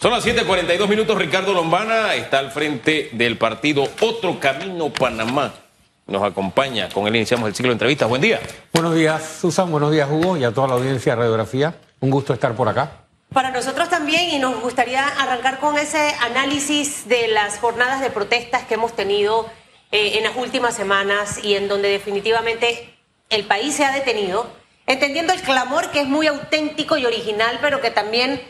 Son las 7:42 minutos. Ricardo Lombana está al frente del partido Otro Camino Panamá. Nos acompaña. Con él iniciamos el ciclo de entrevistas. Buen día. Buenos días, Susan. Buenos días, Hugo, y a toda la audiencia de Radiografía. Un gusto estar por acá. Para nosotros también, y nos gustaría arrancar con ese análisis de las jornadas de protestas que hemos tenido eh, en las últimas semanas y en donde definitivamente el país se ha detenido, entendiendo el clamor que es muy auténtico y original, pero que también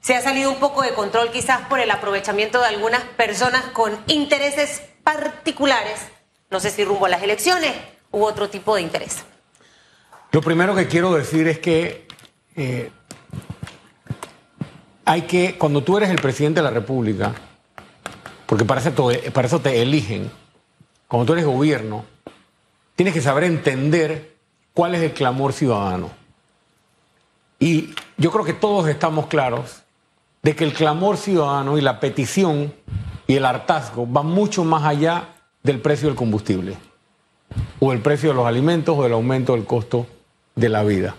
se ha salido un poco de control quizás por el aprovechamiento de algunas personas con intereses particulares, no sé si rumbo a las elecciones u otro tipo de interés. Lo primero que quiero decir es que eh, hay que, cuando tú eres el presidente de la República, porque para eso, te, para eso te eligen, cuando tú eres gobierno, tienes que saber entender cuál es el clamor ciudadano. Y yo creo que todos estamos claros de que el clamor ciudadano y la petición y el hartazgo van mucho más allá del precio del combustible, o el precio de los alimentos, o del aumento del costo de la vida.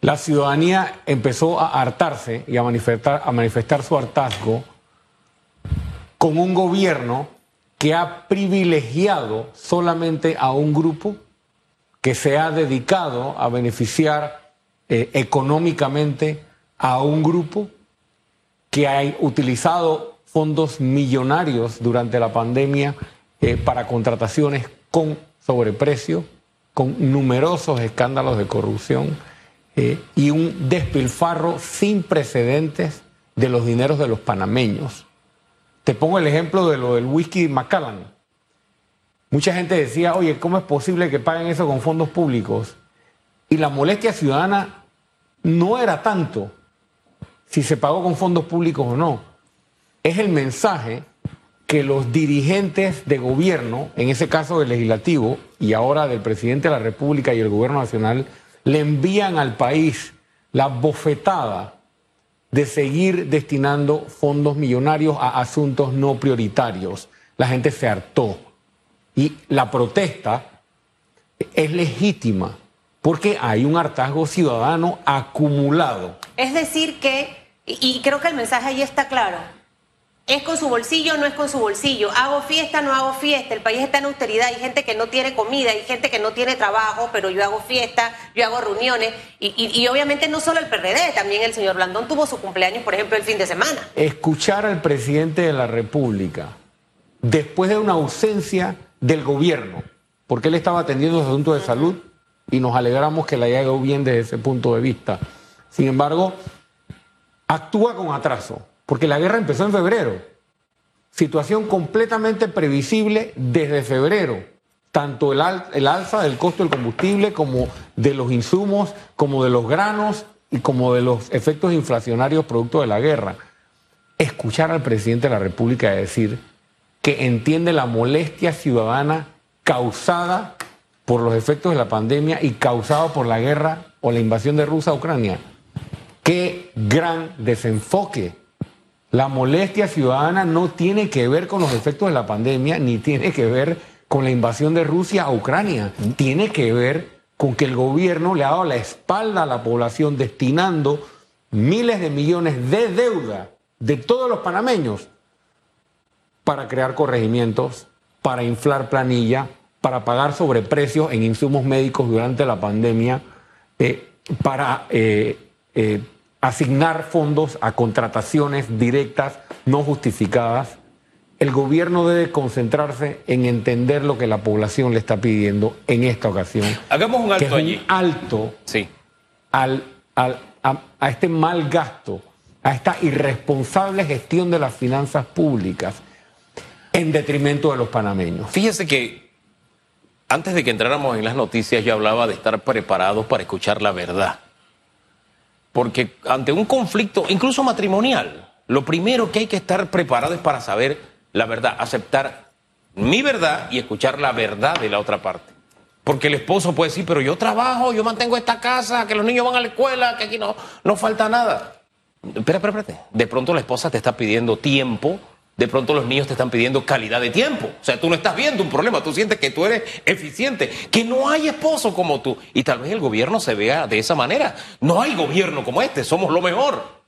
La ciudadanía empezó a hartarse y a manifestar, a manifestar su hartazgo con un gobierno que ha privilegiado solamente a un grupo que se ha dedicado a beneficiar eh, económicamente a un grupo que ha utilizado fondos millonarios durante la pandemia eh, para contrataciones con sobreprecio, con numerosos escándalos de corrupción eh, y un despilfarro sin precedentes de los dineros de los panameños. Te pongo el ejemplo de lo del whisky Macallan. Mucha gente decía, oye, ¿cómo es posible que paguen eso con fondos públicos? Y la molestia ciudadana no era tanto si se pagó con fondos públicos o no. Es el mensaje que los dirigentes de gobierno, en ese caso del legislativo y ahora del presidente de la República y el gobierno nacional, le envían al país la bofetada de seguir destinando fondos millonarios a asuntos no prioritarios. La gente se hartó. Y la protesta es legítima porque hay un hartazgo ciudadano acumulado. Es decir que y, creo que el mensaje ahí está claro. ¿Es con su bolsillo o no es con su bolsillo? ¿Hago fiesta o no hago fiesta? El país está en austeridad. Hay gente que no tiene comida, hay gente que no tiene trabajo, pero yo hago fiesta, yo hago reuniones. Y, obviamente no solo el PRD, también el señor Blandón tuvo su cumpleaños, por ejemplo, el fin de semana. Escuchar al presidente de la República después de una ausencia del gobierno, porque él estaba atendiendo los asuntos de salud y nos alegramos que le haya ido bien desde ese punto de vista. Sin embargo, actúa con atraso, porque la guerra empezó en febrero. Situación completamente previsible desde febrero. Tanto el, el alza del costo del combustible como de los insumos, como de los granos y como de los efectos inflacionarios producto de la guerra. Escuchar al presidente de la República decir que entiende la molestia ciudadana causada por los efectos de la pandemia y causada por la guerra o la invasión de Rusia a Ucrania Qué gran desenfoque. La molestia ciudadana no tiene que ver con los efectos de la pandemia, ni tiene que ver con la invasión de Rusia a Ucrania. Tiene que ver con que el gobierno le ha dado la espalda a la población destinando miles de millones de deuda de todos los panameños para crear corregimientos, para inflar planilla, para pagar sobreprecios en insumos médicos durante la pandemia, eh, para eh, eh, asignar fondos a contrataciones directas no justificadas, el gobierno debe concentrarse en entender lo que la población le está pidiendo en esta ocasión. Hagamos un alto allí. alto sí. al, a, este mal gasto, a esta irresponsable gestión de las finanzas públicas en detrimento de los panameños. Fíjese que antes de que entráramos en las noticias yo hablaba de estar preparados para escuchar la verdad. Porque ante un conflicto, incluso matrimonial, lo primero que hay que estar preparado es para saber la verdad, aceptar mi verdad y escuchar la verdad de la otra parte. Porque el esposo puede decir, pero yo trabajo, yo mantengo esta casa, que los niños van a la escuela, que aquí no, no falta nada. Espera, espera, espera. De pronto la esposa te está pidiendo tiempo de pronto los niños te están pidiendo calidad de tiempo. O sea, tú no estás viendo un problema, tú sientes que tú eres eficiente, que no hay esposo como tú. Y tal vez el gobierno se vea de esa manera. No hay gobierno como este, somos lo mejor.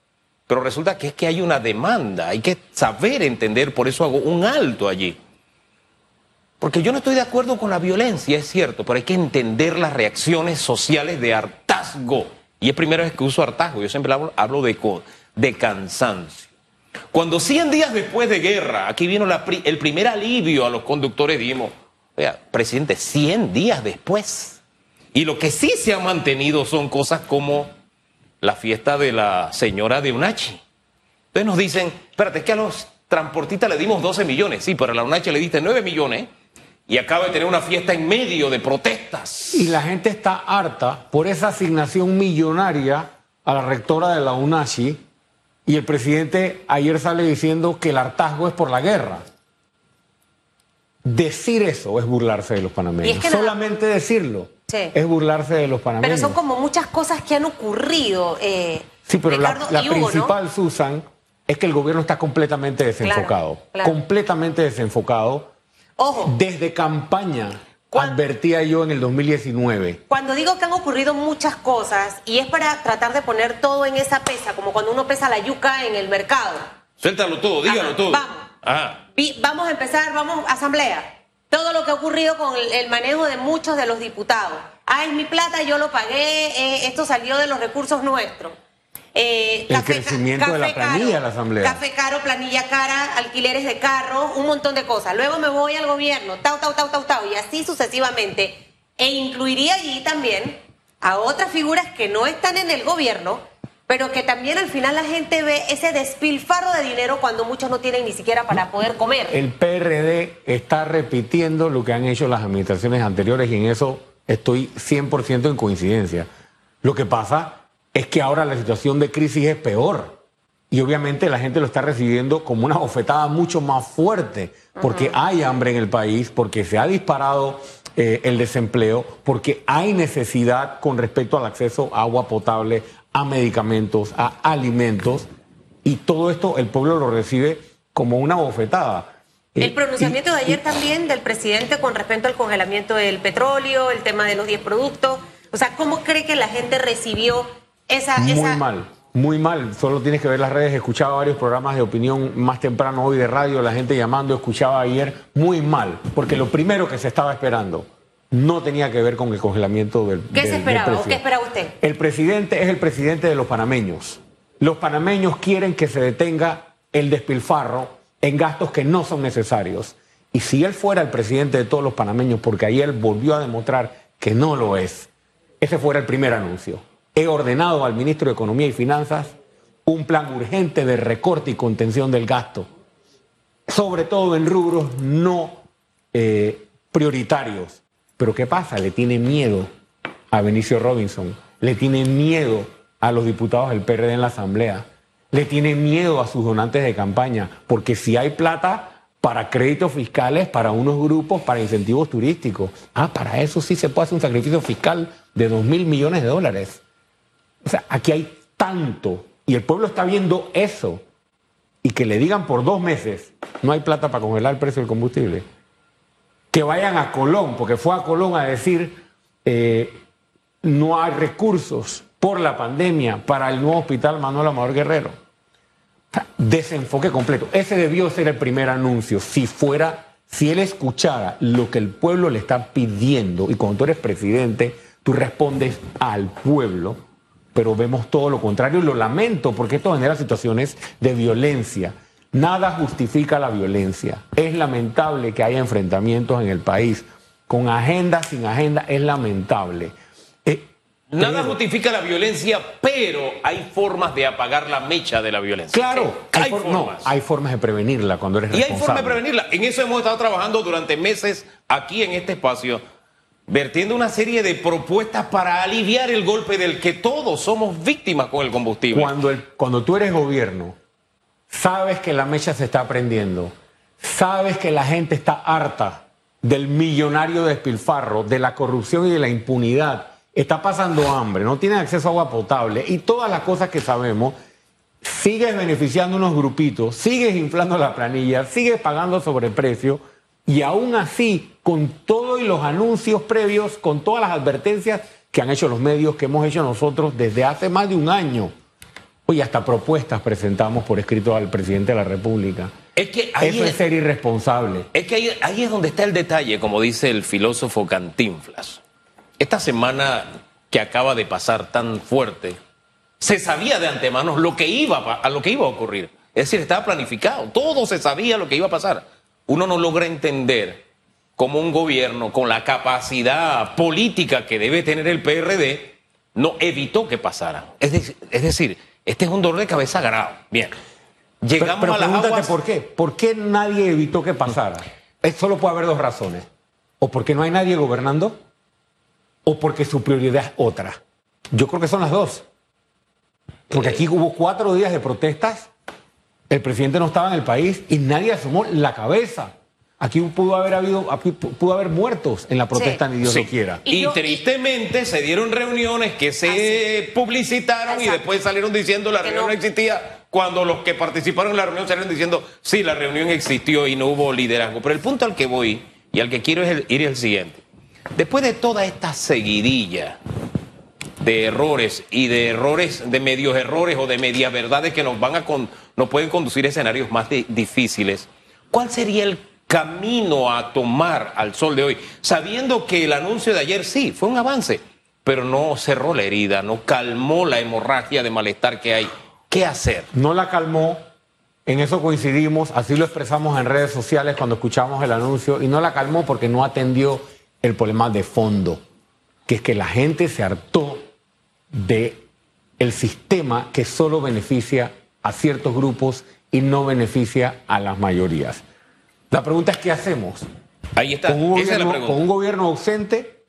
Pero resulta que es que hay una demanda, hay que saber entender, por eso hago un alto allí. Porque yo no estoy de acuerdo con la violencia, es cierto, pero hay que entender las reacciones sociales de hartazgo. Y es primera vez que uso hartazgo, yo siempre hablo, de cansancio. Cuando 100 días después de guerra, aquí vino el primer alivio a los conductores, dijimos, oiga, presidente, 100 días después. Y lo que sí se ha mantenido son cosas como la fiesta de la señora de Unachi. Entonces nos dicen, espérate, es que a los transportistas le dimos 12 millones, sí, pero a la Unachi le diste 9 millones y acaba de tener una fiesta en medio de protestas. Y la gente está harta por esa asignación millonaria a la rectora de la UNACHI y el presidente ayer sale diciendo que el hartazgo es por la guerra. Decir eso es burlarse de los panameños. Solamente decirlo es burlarse de los panameños. Pero son como muchas cosas que han ocurrido. Eh, sí, pero la, principal, Susan, es que el gobierno está completamente desenfocado. Completamente desenfocado Ojo. Desde campaña advertía yo en el 2019. Cuando digo que han ocurrido muchas cosas y es para tratar de poner todo en esa pesa, como cuando uno pesa la yuca en el mercado. Suéltalo todo, dígalo todo. Vamos. Vamos a empezar, vamos, asamblea. Todo lo que ha ocurrido con el, manejo de muchos de los diputados. Ah, es mi plata, yo lo pagué, eh, esto salió de los recursos nuestros. Eh, el crecimiento de la planilla de la Asamblea. Café caro, planilla cara, alquileres de carros, un montón de cosas. Luego me voy al gobierno, tau, tau, tau, tau, tau, y así sucesivamente. E incluiría allí también a otras figuras que no están en el gobierno, pero que también al final la gente ve ese despilfarro de dinero cuando muchos no tienen ni siquiera para poder comer. El PRD está repitiendo lo que han hecho las administraciones anteriores y en eso estoy 100% en coincidencia. Lo que pasa es que ahora la situación de crisis es peor. Y obviamente la gente lo está recibiendo como una bofetada mucho más fuerte, porque hay hambre en el país, porque se ha disparado eh, el desempleo, porque hay necesidad con respecto al acceso a agua potable, a medicamentos, a alimentos, y todo esto el pueblo lo recibe como una bofetada. El eh, pronunciamiento de ayer también del presidente con respecto al congelamiento del petróleo, el tema de los 10 productos, o sea, ¿cómo cree que la gente recibió muy mal, muy mal. Solo tienes que ver las redes. Escuchaba varios programas de opinión más temprano hoy de radio, la gente llamando, escuchaba ayer. Muy mal, porque lo primero que se estaba esperando no tenía que ver con el congelamiento del. ¿Qué se esperaba o qué esperaba usted? El presidente es el presidente de los panameños. Los panameños quieren que se detenga el despilfarro en gastos que no son necesarios. Y si él fuera el presidente de todos los panameños, porque ayer volvió a demostrar que no lo es, ese fuera el primer anuncio he ordenado al ministro de Economía y Finanzas un plan urgente de recorte y contención del gasto, sobre todo en rubros no eh, prioritarios. Pero ¿qué pasa? Le tiene miedo a Benicio Robinson, le tiene miedo a los diputados del PRD en la Asamblea, le tiene miedo a sus donantes de campaña, porque si hay plata para créditos fiscales, para unos grupos, para incentivos turísticos, ah, para eso sí se puede hacer un sacrificio fiscal de dos mil millones de dólares. O sea, aquí hay tanto y el pueblo está viendo eso y que le digan por dos meses no hay plata para congelar el precio del combustible. Que vayan a Colón, porque fue a Colón a decir eh, no hay recursos por la pandemia para el nuevo hospital Manuel Amador Guerrero. desenfoque completo. Ese debió ser el primer anuncio. Si fuera, si él escuchara lo que el pueblo le está pidiendo, y cuando tú eres presidente, tú respondes al pueblo, pero vemos todo lo contrario y lo lamento porque esto genera situaciones de violencia. Nada justifica la violencia. Es lamentable que haya enfrentamientos en el país. Con agenda, sin agenda, es lamentable. Eh, Nada justifica la violencia, pero hay formas de apagar la mecha de la violencia. Claro, hay, formas. hay formas de prevenirla cuando eres responsable. Y hay formas de prevenirla. En eso hemos estado trabajando durante meses aquí en este espacio vertiendo una serie de propuestas para aliviar el golpe del que todos somos víctimas con el combustible. Cuando, el, cuando tú eres gobierno, sabes que la mecha se está prendiendo, sabes que la gente está harta del millonario despilfarro, de la corrupción y de la impunidad, está pasando hambre, no tienen acceso a agua potable y todas las cosas que sabemos, sigues beneficiando unos grupitos, sigues inflando la planilla, sigues pagando sobreprecio y aún así, con todos los anuncios previos, con todas las advertencias que han hecho los medios, que hemos hecho nosotros desde hace más de un año, Oye, hasta propuestas presentamos por escrito al presidente de la República. Es que ahí Eso es ser irresponsable. Es que ahí, ahí es donde está el detalle, como dice el filósofo Cantinflas. Esta semana que acaba de pasar tan fuerte, se sabía de antemano lo que iba a, a lo que iba a ocurrir. Es decir, estaba planificado, todo se sabía lo que iba a pasar. Uno no logra entender cómo un gobierno con la capacidad política que debe tener el PRD no evitó que pasara. Es, de- es decir, este es un dolor de cabeza grave. Bien. Llegamos pero pero a las aguas. por qué. ¿Por qué nadie evitó que pasara? Solo puede haber dos razones. O porque no hay nadie gobernando, o porque su prioridad es otra. Yo creo que son las dos. Porque aquí hubo cuatro días de protestas, el presidente no estaba en el país y nadie asomó la cabeza. Aquí pudo haber habido, aquí pudo haber muertos en la protesta, Sí. ni Dios Sí. lo quiera. Y Y, yo- tristemente se dieron reuniones que se publicitaron y después salieron diciendo la Que reunión no. existía, cuando los que participaron en la reunión salieron diciendo sí, la reunión existió y no hubo liderazgo. Pero el punto al que voy y al que quiero es el- ir es el siguiente. Después de toda esta seguidilla de errores y de errores, de medios errores o de medias verdades que nos van a con- nos pueden conducir a escenarios más di- difíciles. ¿Cuál sería el camino a tomar al sol de hoy? Sabiendo que el anuncio de ayer sí fue un avance, pero no cerró la herida, no calmó la hemorragia de malestar que hay. ¿Qué hacer? no la calmó, en eso coincidimos, así lo expresamos en redes sociales cuando escuchamos el anuncio, y no la calmó porque no atendió el problema de fondo, que es que la gente se hartó de el sistema que solo beneficia a ciertos grupos y no beneficia a las mayorías. La pregunta es, ¿qué hacemos? Ahí está. Con un, Esa es la gobierno, pregunta. con un gobierno ausente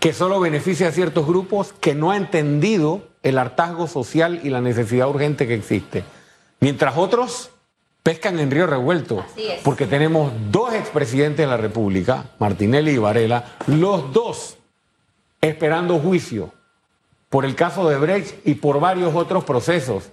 que solo beneficia a ciertos grupos, que no ha entendido el hartazgo social y la necesidad urgente que existe. Mientras otros pescan en río revuelto, Así es. porque tenemos dos expresidentes de la República, Martinelli y Varela, los dos esperando juicio por el caso de Brecht y por varios otros procesos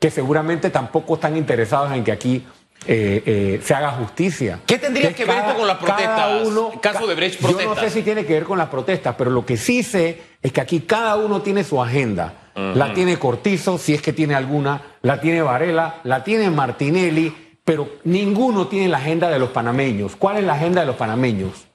que seguramente tampoco están interesados en que aquí eh, eh, se haga justicia. ¿Qué tendría que ver esto con las cada protestas? Caso de Brecht, Yo no protestas. sé si tiene que ver con las protestas, pero lo que sí sé es que aquí cada uno tiene su agenda. La tiene Cortizo, si es que tiene alguna, la tiene Varela, la tiene Martinelli, pero ninguno tiene la agenda de los panameños. ¿Cuál es la agenda de los panameños?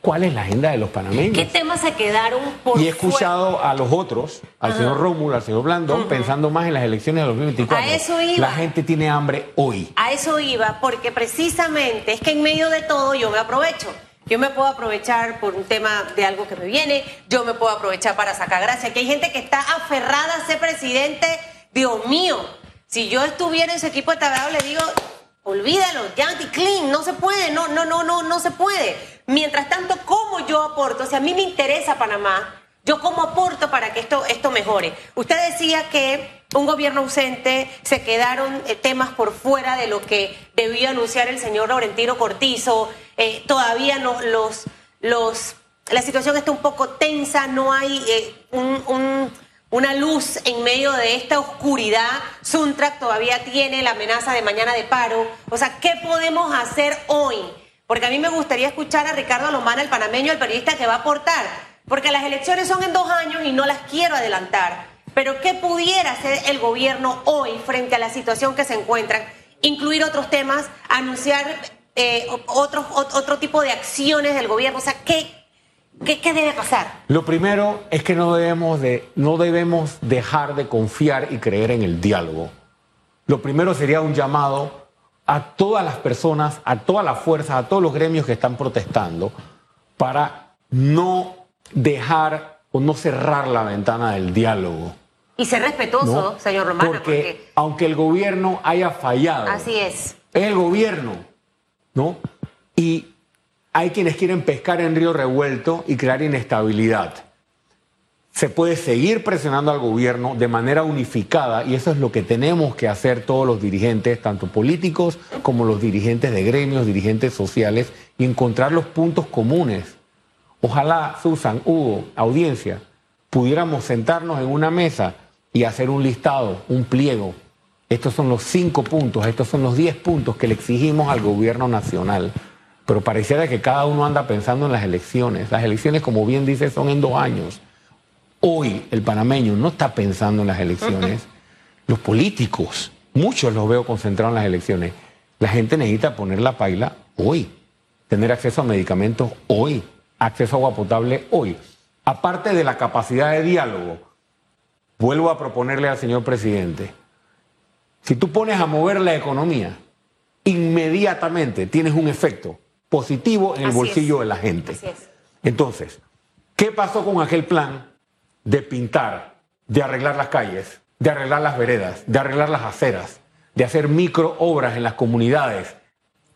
¿Cuál es la agenda de los panameños? ¿Qué temas se quedaron por Y he fuera? escuchado a los otros, al señor Rómulo, al señor Blandón, pensando más en las elecciones de 2024. A eso iba. La gente tiene hambre hoy. A eso iba, porque precisamente es que en medio de todo yo me aprovecho. Yo me puedo aprovechar por un tema de algo que me viene, yo me puedo aprovechar para sacar gracia. Que hay gente que está aferrada a ser presidente, Dios mío. Si yo estuviera en ese equipo de trabajo, le digo, olvídalo, ya clean, no se puede, no, no, no, no, no se puede. Mientras tanto, ¿cómo yo aporto? O sea, a mí me interesa Panamá, yo cómo aporto para que esto, esto mejore. Usted decía que un gobierno ausente, se quedaron eh, temas por fuera de lo que debió anunciar el señor Laurentino Cortizo, eh, todavía no, los, los, la situación está un poco tensa, no hay eh, un- un- una luz en medio de esta oscuridad. Suntrack todavía tiene la amenaza de mañana de paro. O sea, ¿qué podemos hacer hoy? Porque a mí me gustaría escuchar a Ricardo Lomana, el panameño, el periodista que va a aportar. Porque las elecciones son en dos años y no las quiero adelantar. Pero ¿qué pudiera hacer el gobierno hoy frente a la situación que se encuentran? Incluir otros temas, anunciar eh, otros, ot- otro tipo de acciones del gobierno. O sea, ¿qué, qué, qué debe pasar? Lo primero es que no debemos, de, no debemos dejar de confiar y creer en el diálogo. Lo primero sería un llamado a todas las personas, a todas las fuerzas, a todos los gremios que están protestando, para no dejar o no cerrar la ventana del diálogo. Y ser respetuoso, ¿no? señor Romano, porque, porque aunque el gobierno haya fallado, así es. es el gobierno, ¿no? Y hay quienes quieren pescar en río revuelto y crear inestabilidad. Se puede seguir presionando al gobierno de manera unificada y eso es lo que tenemos que hacer todos los dirigentes, tanto políticos como los dirigentes de gremios, dirigentes sociales, y encontrar los puntos comunes. Ojalá, Susan, Hugo, audiencia, pudiéramos sentarnos en una mesa y hacer un listado, un pliego. Estos son los cinco puntos, estos son los diez puntos que le exigimos al gobierno nacional. Pero pareciera que cada uno anda pensando en las elecciones. Las elecciones, como bien dice, son en dos años. Hoy el panameño no está pensando en las elecciones, los políticos, muchos los veo concentrados en las elecciones, la gente necesita poner la paila hoy, tener acceso a medicamentos hoy, acceso a agua potable hoy. Aparte de la capacidad de diálogo, vuelvo a proponerle al señor presidente, si tú pones a mover la economía, inmediatamente tienes un efecto positivo en el Así bolsillo es. de la gente. Entonces, ¿qué pasó con aquel plan de pintar, de arreglar las calles, de arreglar las veredas, de arreglar las aceras, de hacer micro obras en las comunidades?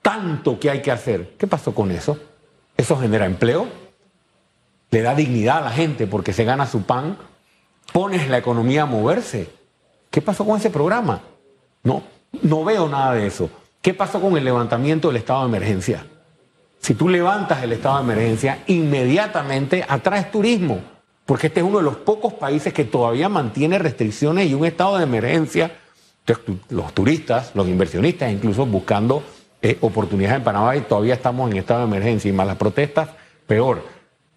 Tanto que hay que hacer. ¿Qué pasó con eso? ¿Eso genera empleo? ¿Le da dignidad a la gente porque se gana su pan? ¿Pones la economía a moverse? ¿Qué pasó con ese programa? No, no veo nada de eso. ¿Qué pasó con el levantamiento del estado de emergencia? Si tú levantas el estado de emergencia, inmediatamente atraes turismo, porque este es uno de los pocos países que todavía mantiene restricciones y un estado de emergencia. Entonces, los turistas, los inversionistas, incluso buscando eh, oportunidades en Panamá y todavía estamos en estado de emergencia y más las protestas, peor.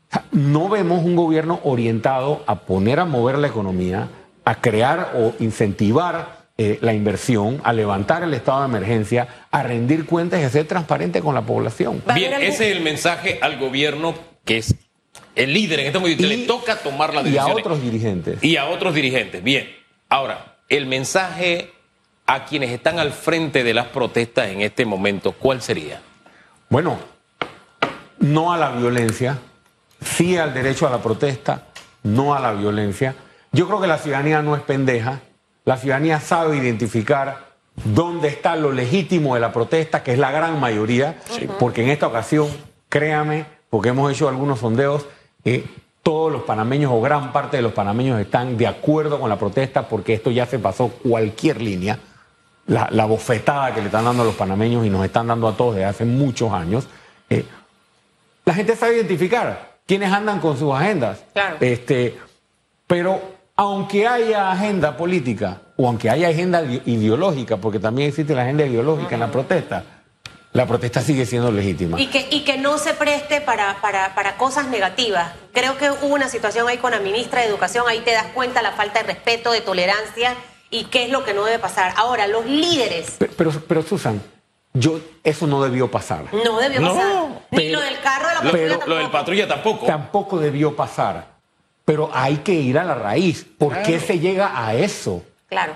O sea, no vemos un gobierno orientado a poner a mover la economía, a crear o incentivar eh, la inversión, a levantar el estado de emergencia, a rendir cuentas y a ser transparente con la población. ¿Va a Bien, ese es el mensaje al gobierno que es el líder en este momento. Y- le toca tomar las Y a otros dirigentes. Y a otros dirigentes. Bien, ahora, el mensaje a quienes están al frente de las protestas en este momento, ¿cuál sería? Bueno, no a la violencia, sí al derecho a la protesta, no a la violencia. Yo creo que la ciudadanía no es pendeja, la ciudadanía sabe identificar dónde está lo legítimo de la protesta, que es la gran mayoría, porque en esta ocasión, créame, porque hemos hecho algunos sondeos, eh, todos los panameños o gran parte de los panameños están de acuerdo con la protesta porque esto ya se pasó cualquier línea la, la bofetada que le están dando a los panameños y nos están dando a todos desde hace muchos años. eh, la gente sabe identificar quiénes andan con sus agendas. Claro. Este, pero aunque haya agenda política o aunque haya agenda ide- ideológica, porque también existe la agenda ideológica en la protesta, la protesta sigue siendo legítima. Y que, y que no se preste para, para, para cosas negativas. Creo que hubo una situación ahí con la ministra de Educación, ahí te das cuenta la falta de respeto, de tolerancia y qué es lo que no debe pasar. Ahora, los líderes Pero, pero, pero, Susan, yo, eso no debió pasar. no debió No, pasar. Ni lo del carro de la Lo, patrulla Pero- lo del tampoco. patrulla tampoco. Tampoco debió pasar. Pero hay que ir a la raíz. ¿Por qué se llega a eso? Claro.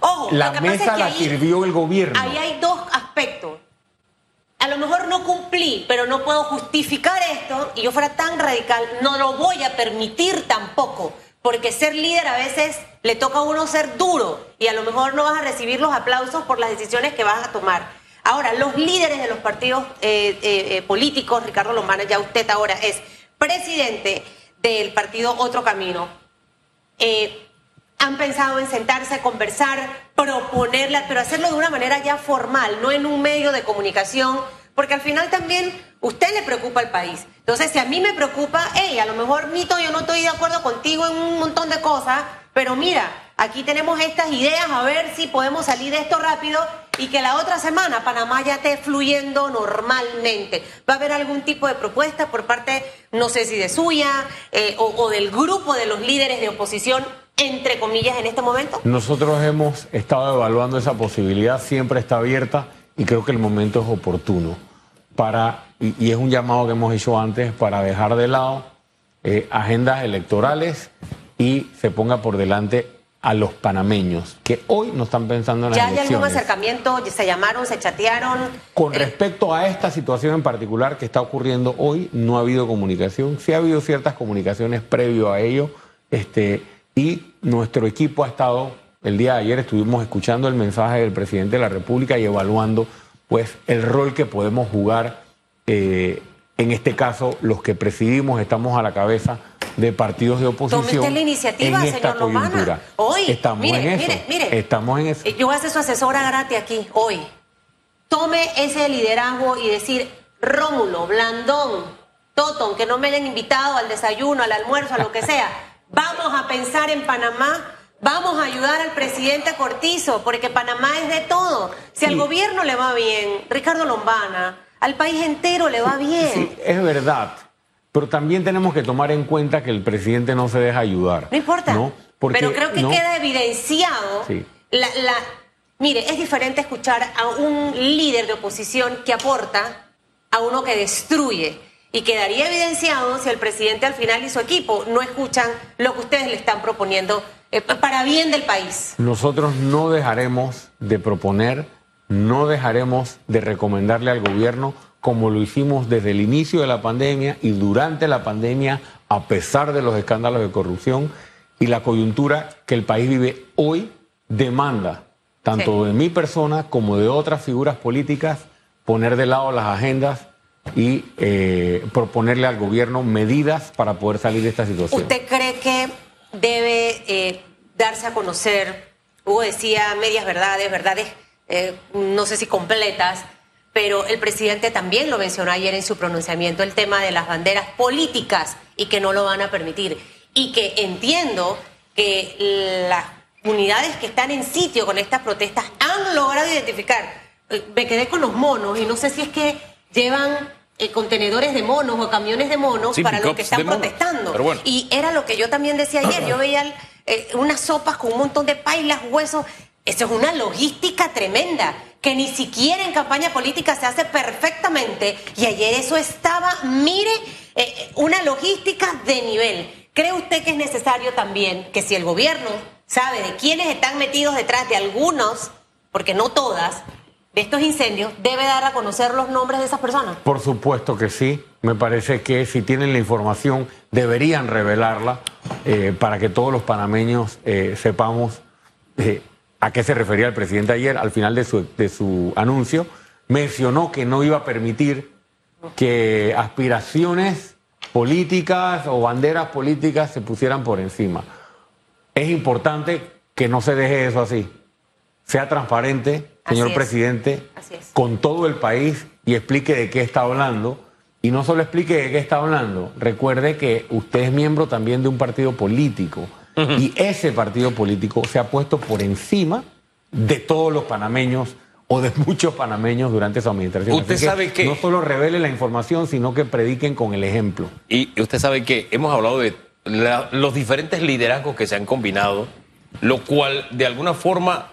Ojo, La lo que pasa es mesa que la ahí- sirvió el gobierno. Ahí hay dos aspectos. A lo mejor no cumplí, pero no puedo justificar esto y yo fuera tan radical, no lo voy a permitir tampoco, porque ser líder a veces le toca a uno ser duro y a lo mejor no vas a recibir los aplausos por las decisiones que vas a tomar. Ahora, los líderes de los partidos eh, eh, eh, políticos, Ricardo Lombana, ya usted ahora es presidente del partido Otro Camino, han pensado en sentarse, conversar, proponerla, pero hacerlo de una manera ya formal, no en un medio de comunicación, porque al final también usted le preocupa al país. Entonces, si a mí me preocupa, hey, a lo mejor Nito, yo no estoy de acuerdo contigo en un montón de cosas, pero mira, aquí tenemos estas ideas, a ver si podemos salir de esto rápido y que la otra semana Panamá ya esté fluyendo normalmente. ¿Va a haber algún tipo de propuesta por parte, no sé si de suya eh, o, o del grupo de los líderes de oposición, entre comillas, en este momento? Nosotros hemos estado evaluando esa posibilidad, siempre está abierta y creo que el momento es oportuno para, y, y es un llamado que hemos hecho antes, para dejar de lado eh, agendas electorales y se ponga por delante a los panameños, que hoy no están pensando en las ¿Ya hay algún elecciones. acercamiento? ¿Se llamaron, se chatearon? Con Eh, respecto a esta situación en particular que está ocurriendo hoy, no ha habido comunicación. Sí ha habido ciertas comunicaciones previo a ello. Este, y nuestro equipo ha estado, el día de ayer estuvimos escuchando el mensaje del presidente de la República y evaluando pues el rol que podemos jugar. eh, en este caso, los que presidimos estamos a la cabeza de partidos de oposición. Tome usted la iniciativa, en esta señor coyuntura. Hoy, estamos mire, en eso. mire, mire. Estamos en eso. Eh, Yo voy a ser su asesora gratis aquí, hoy. Tome ese liderazgo y decir, Rómulo, Blandón, Toton, que no me hayan invitado al desayuno, al almuerzo, a lo que sea. Vamos a pensar en Panamá, vamos a ayudar al presidente Cortizo, porque Panamá es de todo. Si al Sí. gobierno le va bien, Ricardo Lombana, al país entero le va bien. Sí, es verdad. Pero también tenemos que tomar en cuenta que el presidente no se deja ayudar. No importa. ¿no? Porque, pero creo que ¿no? queda evidenciado Sí. la, la- Mire, es diferente escuchar a un líder de oposición que aporta a uno que destruye. Y quedaría evidenciado si el presidente al final y su equipo no escuchan lo que ustedes le están proponiendo eh, para bien del país. Nosotros no dejaremos de proponer, no dejaremos de recomendarle al gobierno, como lo hicimos desde el inicio de la pandemia y durante la pandemia, a pesar de los escándalos de corrupción y la coyuntura que el país vive hoy, demanda, tanto Sí. de mi persona como de otras figuras políticas, poner de lado las agendas y eh, proponerle al gobierno medidas para poder salir de esta situación. ¿Usted cree que debe eh, darse a conocer? Hugo decía medias verdades, verdades eh, no sé si completas, pero el presidente también lo mencionó ayer en su pronunciamiento, el tema de las banderas políticas y que no lo van a permitir. Y que entiendo que las unidades que están en sitio con estas protestas han logrado identificar. Me quedé con los monos y no sé si es que llevan eh, contenedores de monos o camiones de monos Sí, para los que están protestando. Bueno. Y era lo que yo también decía ayer. Yo veía eh, unas sopas con un montón de pailas, huesos. Eso es una logística tremenda que ni siquiera en campaña política se hace perfectamente. Y ayer eso estaba, mire, eh, una logística de nivel. ¿Cree usted que es necesario también que si el gobierno sabe de quiénes están metidos detrás de algunos, porque no todas, de estos incendios, debe dar a conocer los nombres de esas personas? Por supuesto que sí. Me parece que si tienen la información deberían revelarla eh, para que todos los panameños eh, sepamos eh, a qué se refería el presidente ayer. Al final de su, de su anuncio mencionó que no iba a permitir que aspiraciones políticas o banderas políticas se pusieran por encima. Es importante que no se deje eso así. Sea transparente, señor Así presidente, con todo el país y explique de qué está hablando. Y no solo explique de qué está hablando, recuerde que usted es miembro también de un partido político. Y ese partido político se ha puesto por encima de todos los panameños o de muchos panameños durante su administración. Usted Así sabe que- No solo revele la información, sino que prediquen con el ejemplo. Y usted sabe que hemos hablado de la- los diferentes liderazgos que se han combinado, lo cual de alguna forma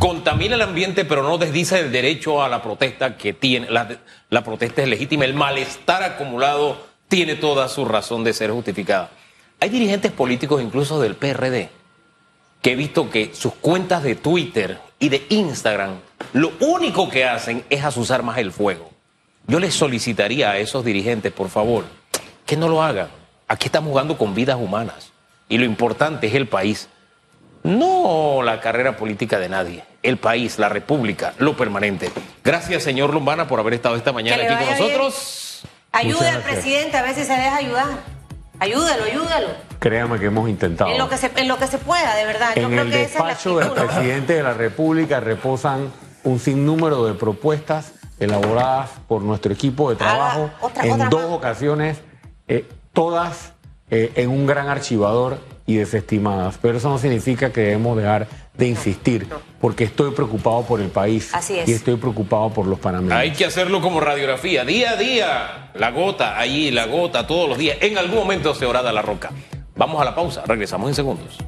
contamina el ambiente, pero no desdice el derecho a la protesta que tiene. La, protesta es legítima, el malestar acumulado tiene toda su razón de ser justificada. Hay dirigentes políticos, incluso del PRD, que he visto que sus cuentas de Twitter y de Instagram, lo único que hacen es azuzar más el fuego. Yo les solicitaría a esos dirigentes, por favor, que no lo hagan. Aquí estamos jugando con vidas humanas. Y lo importante es el país. No la carrera política de nadie. El país, la república, lo permanente. Gracias, señor Lumbana, por haber estado esta mañana aquí con bien. nosotros. Ayude Muchas al presidente, a ver si se deja ayudar. Ayúdalo, ayúdalo. Créame que hemos intentado. En lo que se, en lo que se pueda, de verdad. Yo En creo el que esa es la despacho del presidente de la República reposan un sinnúmero de propuestas elaboradas por nuestro equipo de trabajo otra- en otra dos más. ocasiones, eh, todas eh, en un gran archivador y desestimadas. Pero eso no significa que debemos dejar de insistir, porque estoy preocupado por el país Así es. y estoy preocupado por los panameños. Hay que hacerlo como radiografía, día a día, la gota, allí, la gota, todos los días. En algún momento se orada la roca. Vamos a la pausa, regresamos en segundos.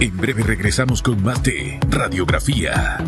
En breve regresamos con más de Radiografía.